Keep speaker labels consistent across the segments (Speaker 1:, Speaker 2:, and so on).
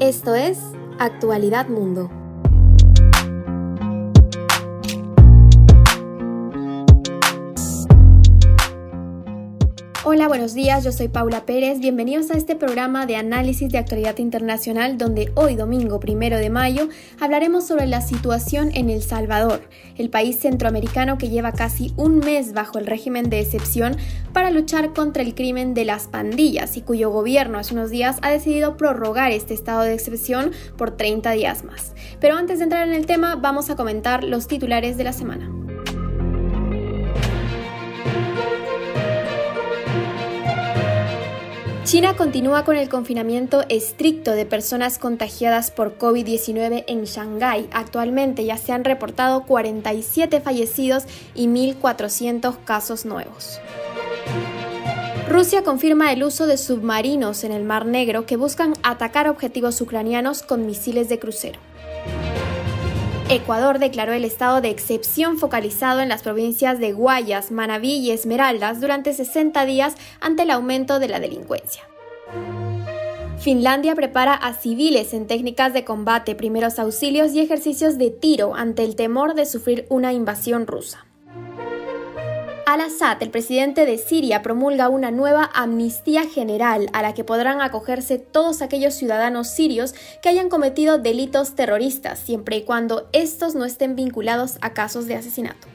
Speaker 1: Esto es Actualidad Mundo. Hola, buenos días, yo soy Paula Pérez. Bienvenidos a este programa de análisis de actualidad internacional donde hoy, domingo primero de mayo, hablaremos sobre la situación en El Salvador, el país centroamericano que lleva casi un mes bajo el régimen de excepción para luchar contra el crimen de las pandillas y cuyo gobierno hace unos días ha decidido prorrogar este estado de excepción por 30 días más. Pero antes de entrar en el tema, vamos a comentar los titulares de la semana. China continúa con el confinamiento estricto de personas contagiadas por COVID-19 en Shanghái. Actualmente ya se han reportado 47 fallecidos y 1.400 casos nuevos. Rusia confirma el uso de submarinos en el Mar Negro que buscan atacar objetivos ucranianos con misiles de crucero. Ecuador declaró el estado de excepción focalizado en las provincias de Guayas, Manabí y Esmeraldas durante 60 días ante el aumento de la delincuencia. Finlandia prepara a civiles en técnicas de combate, primeros auxilios y ejercicios de tiro ante el temor de sufrir una invasión rusa. Al-Assad, el presidente de Siria, promulga una nueva amnistía general a la que podrán acogerse todos aquellos ciudadanos sirios que hayan cometido delitos terroristas, siempre y cuando estos no estén vinculados a casos de asesinato.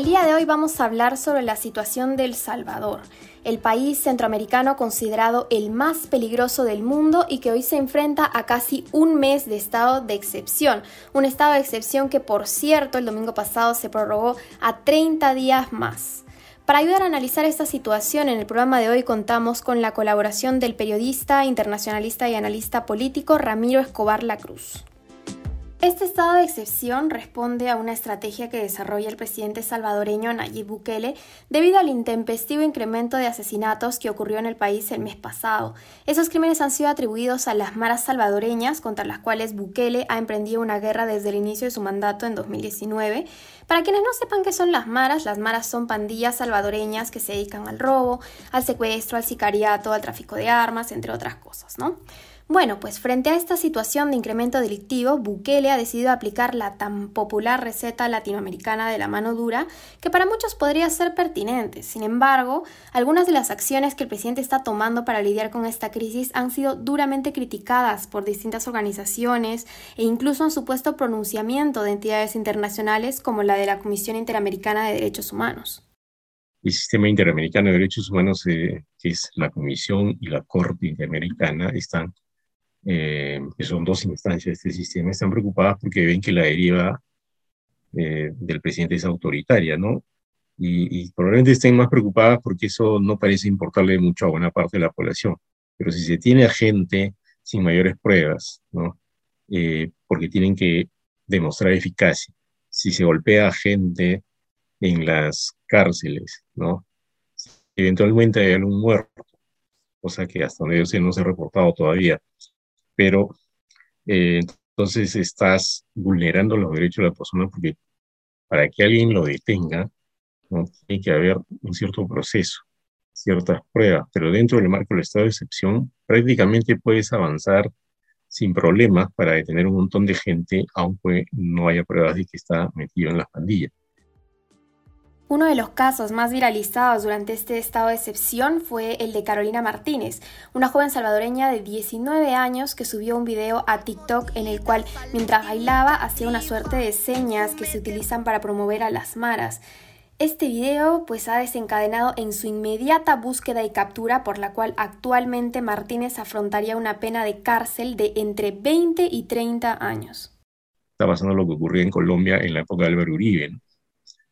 Speaker 1: El día de hoy vamos a hablar sobre la situación del Salvador el país centroamericano considerado el más peligroso del mundo y que hoy se enfrenta a casi un mes de estado de excepción. Un estado de excepción que, por cierto, el domingo pasado se prorrogó a 30 días más. Para ayudar a analizar esta situación, en el programa de hoy contamos con la colaboración del periodista, internacionalista y analista político Ramiro Escobar Lacruz. Este estado de excepción responde a una estrategia que desarrolla el presidente salvadoreño Nayib Bukele debido al intempestivo incremento de asesinatos que ocurrió en el país el mes pasado. Esos crímenes han sido atribuidos a las maras salvadoreñas contra las cuales Bukele ha emprendido una guerra desde el inicio de su mandato en 2019. Para quienes no sepan qué son las maras, las maras son pandillas salvadoreñas que se dedican al robo, al secuestro, al sicariato, al tráfico de armas, entre otras cosas, ¿no? Bueno, pues frente a esta situación de incremento delictivo, Bukele ha decidido aplicar la tan popular receta latinoamericana de la mano dura, que para muchos podría ser pertinente. Sin embargo, algunas de las acciones que el presidente está tomando para lidiar con esta crisis han sido duramente criticadas por distintas organizaciones e incluso han supuesto pronunciamiento de entidades internacionales como la de la Comisión Interamericana de Derechos Humanos.
Speaker 2: El sistema interamericano de derechos humanos, eh, que es la Comisión y la Corte Interamericana, están eh, que son dos instancias de este sistema, están preocupadas porque ven que la deriva eh, del presidente es autoritaria, ¿no? Y, probablemente estén más preocupadas porque eso no parece importarle mucho a buena parte de la población. Pero si se tiene a gente sin mayores pruebas, ¿no? Eh, porque tienen que demostrar eficacia. Si se golpea a gente en las cárceles, ¿no? Eventualmente hay algún muerto, cosa que hasta donde yo sé no se ha reportado todavía pero eh, entonces estás vulnerando los derechos de la persona porque para que alguien lo detenga, tiene que haber un cierto proceso, ciertas pruebas, pero dentro del marco del estado de excepción prácticamente puedes avanzar sin problemas para detener un montón de gente, aunque no haya pruebas de que está metido en las pandillas.
Speaker 1: Uno de los casos más viralizados durante este estado de excepción fue el de Carolina Martínez, una joven salvadoreña de 19 años que subió un video a TikTok en el cual mientras bailaba hacía una suerte de señas que se utilizan para promover a las maras. Este video pues ha desencadenado en su inmediata búsqueda y captura por la cual actualmente Martínez afrontaría una pena de cárcel de entre 20 y 30 años.
Speaker 2: Está pasando lo que ocurrió en Colombia en la época de Álvaro Uribe,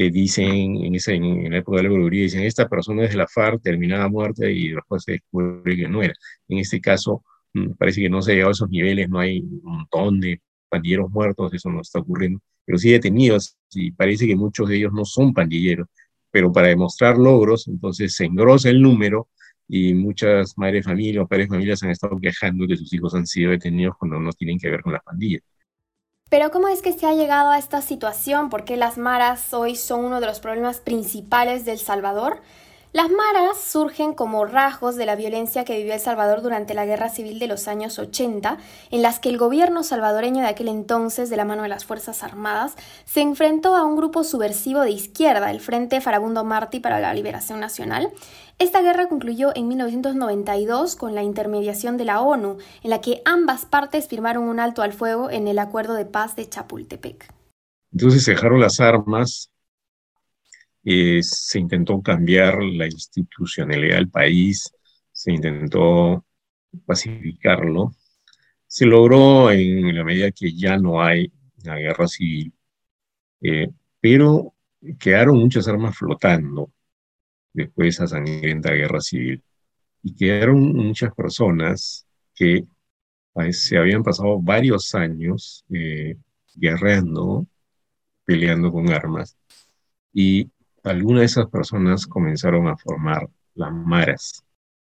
Speaker 2: que dicen en, esa, en, la época de la brujería, dicen, esta persona es de la FARC, terminada muerta y después se descubre que no era. En este caso, mm, parece que no se ha llegado a esos niveles, no hay un montón de pandilleros muertos, eso no está ocurriendo, pero sí detenidos, y parece que muchos de ellos no son pandilleros, pero para demostrar logros, entonces se engrosa el número y muchas madres de familia o padres de familia se han estado quejando que sus hijos han sido detenidos cuando no tienen que ver con las pandillas.
Speaker 1: Pero ¿cómo es que se ha llegado a esta situación? ¿Por qué las maras hoy son uno de los problemas principales del Salvador? Las maras surgen como rasgos de la violencia que vivió El Salvador durante la Guerra Civil de los años 80, en las que el gobierno salvadoreño de aquel entonces, de la mano de las Fuerzas Armadas, se enfrentó a un grupo subversivo de izquierda, el Frente Farabundo Martí para la Liberación Nacional. Esta guerra concluyó en 1992 con la intermediación de la ONU, en la que ambas partes firmaron un alto al fuego en el Acuerdo de Paz de Chapultepec.
Speaker 2: Entonces se dejaron las armas eh, se intentó cambiar la institucionalidad del país, se intentó pacificarlo. Se logró en la medida que ya no hay una guerra civil, eh, pero quedaron muchas armas flotando después de esa sangrienta guerra civil. Y quedaron muchas personas que pues, se habían pasado varios años eh, guerreando, peleando con armas, y algunas de esas personas comenzaron a formar las maras.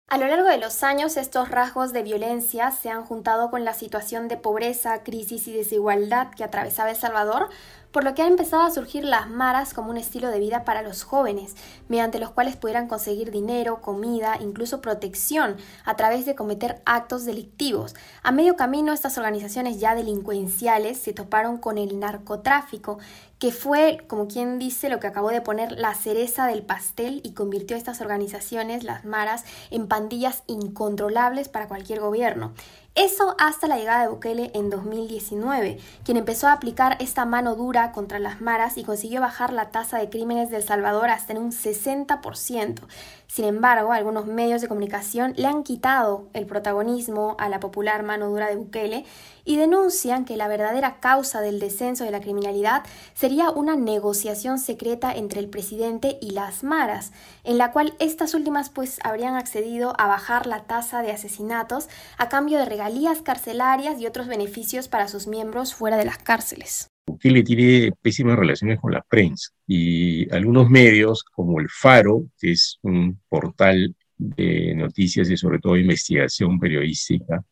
Speaker 1: A lo largo de los años, estos rasgos de violencia se han juntado con la situación de pobreza, crisis y desigualdad que atravesaba El Salvador, por lo que han empezado a surgir las maras como un estilo de vida para los jóvenes, mediante los cuales pudieran conseguir dinero, comida, incluso protección, a través de cometer actos delictivos. A medio camino, estas organizaciones ya delincuenciales se toparon con el narcotráfico, que fue, como quien dice, lo que acabó de poner la cereza del pastel y convirtió a estas organizaciones, las maras, en pandillas incontrolables para cualquier gobierno. Eso hasta la llegada de Bukele en 2019, quien empezó a aplicar esta mano dura contra las maras y consiguió bajar la tasa de crímenes del Salvador hasta en un 60%. Sin embargo, algunos medios de comunicación le han quitado el protagonismo a la popular mano dura de Bukele y denuncian que la verdadera causa del descenso de la criminalidad sería una negociación secreta entre el presidente y las maras, en la cual estas últimas pues habrían accedido a bajar la tasa de asesinatos a cambio de regalías carcelarias y otros beneficios para sus miembros fuera de las cárceles.
Speaker 2: Bukele tiene pésimas relaciones con la prensa y algunos medios como el Faro, que es un portal de noticias y sobre todo investigación periodística,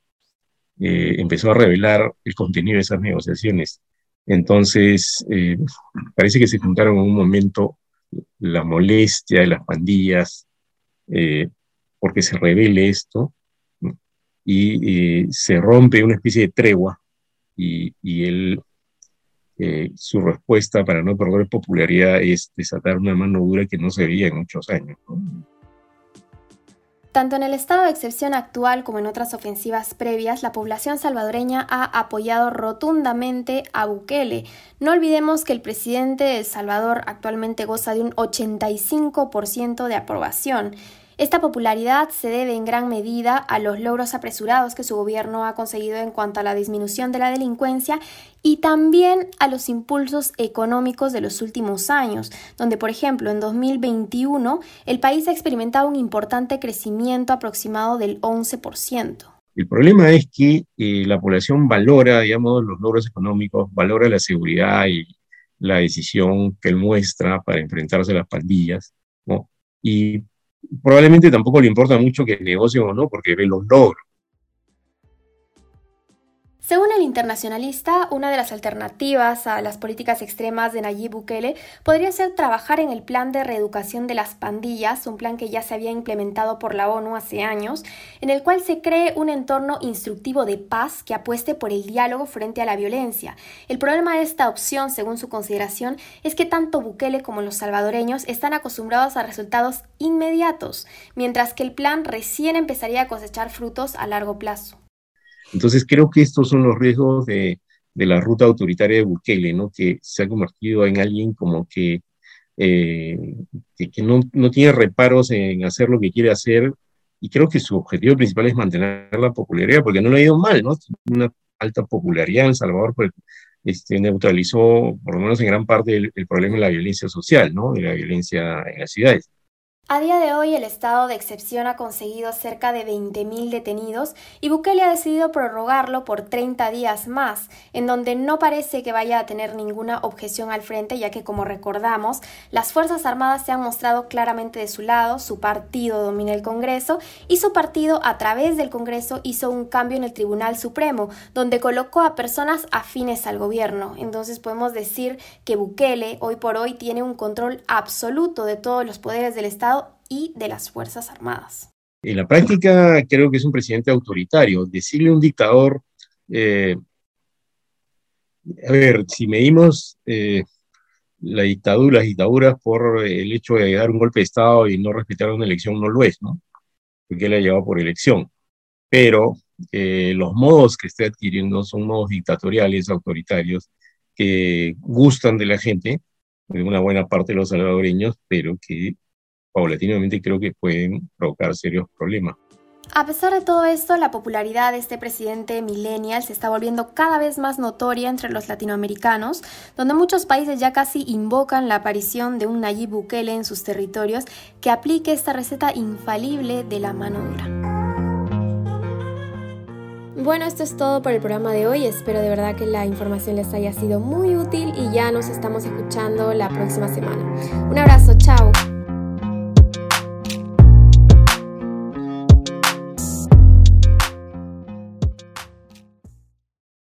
Speaker 2: eh, empezó a revelar el contenido de esas negociaciones. Entonces, eh, parece que se juntaron en un momento la molestia de las pandillas eh, porque se revele esto y se rompe una especie de tregua y, y él su respuesta para no perder popularidad es desatar una mano dura que no se veía en muchos años.
Speaker 1: Tanto en el estado de excepción actual como en otras ofensivas previas, la población salvadoreña ha apoyado rotundamente a Bukele. No olvidemos que el presidente de El Salvador actualmente goza de un 85% de aprobación. Esta popularidad se debe en gran medida a los logros apresurados que su gobierno ha conseguido en cuanto a la disminución de la delincuencia y también a los impulsos económicos de los últimos años, donde por ejemplo en 2021 el país ha experimentado un importante crecimiento aproximado del 11%.
Speaker 2: El problema es que eh, la población valora, digamos, los logros económicos, valora la seguridad y la decisión que él muestra para enfrentarse a las pandillas, ¿no? Y probablemente tampoco le importa mucho que negocien o no, porque ve los logros.
Speaker 1: Según el internacionalista, una de las alternativas a las políticas extremas de Nayib Bukele podría ser trabajar en el plan de reeducación de las pandillas, un plan que ya se había implementado por la ONU hace años, en el cual se cree un entorno instructivo de paz que apueste por el diálogo frente a la violencia. El problema de esta opción, según su consideración, es que tanto Bukele como los salvadoreños están acostumbrados a resultados inmediatos, mientras que el plan recién empezaría a cosechar frutos a largo plazo.
Speaker 2: Entonces creo que estos son los riesgos de, la ruta autoritaria de Bukele, ¿no? que se ha convertido en alguien como que, eh, que, no, no, tiene reparos en hacer lo que quiere hacer y creo que su objetivo principal es mantener la popularidad, porque no le ha ido mal, ¿no? Una alta popularidad en Salvador, pues, este, neutralizó, por lo menos en gran parte, el, el problema de la violencia social, ¿no? De la violencia en las ciudades.
Speaker 1: A día de hoy el estado de excepción ha conseguido cerca de 20.000 detenidos y Bukele ha decidido prorrogarlo por 30 días más, en donde no parece que vaya a tener ninguna objeción al frente, ya que como recordamos, las Fuerzas Armadas se han mostrado claramente de su lado, su partido domina el Congreso y su partido a través del Congreso hizo un cambio en el Tribunal Supremo, donde colocó a personas afines al gobierno. Entonces podemos decir que Bukele hoy por hoy tiene un control absoluto de todos los poderes del Estado y de las Fuerzas Armadas.
Speaker 2: En la práctica creo que es un presidente autoritario. Decirle a un dictador, eh, a ver, si medimos eh, la dictadura, las dictaduras por el hecho de dar un golpe de Estado y no respetar una elección, no lo es, ¿no? Porque él ha llevado por elección. Pero eh, los modos que está adquiriendo son modos dictatoriales, autoritarios, que gustan de la gente, de una buena parte de los salvadoreños, pero que paulatinamente creo que pueden provocar serios problemas.
Speaker 1: A pesar de todo esto, la popularidad de este presidente millennial se está volviendo cada vez más notoria entre los latinoamericanos, donde muchos países ya casi invocan la aparición de un Nayib Bukele en sus territorios que aplique esta receta infalible de la mano dura. Bueno, esto es todo por el programa de hoy. Espero de verdad que la información les haya sido muy útil y ya nos estamos escuchando la próxima semana. Un abrazo, chao.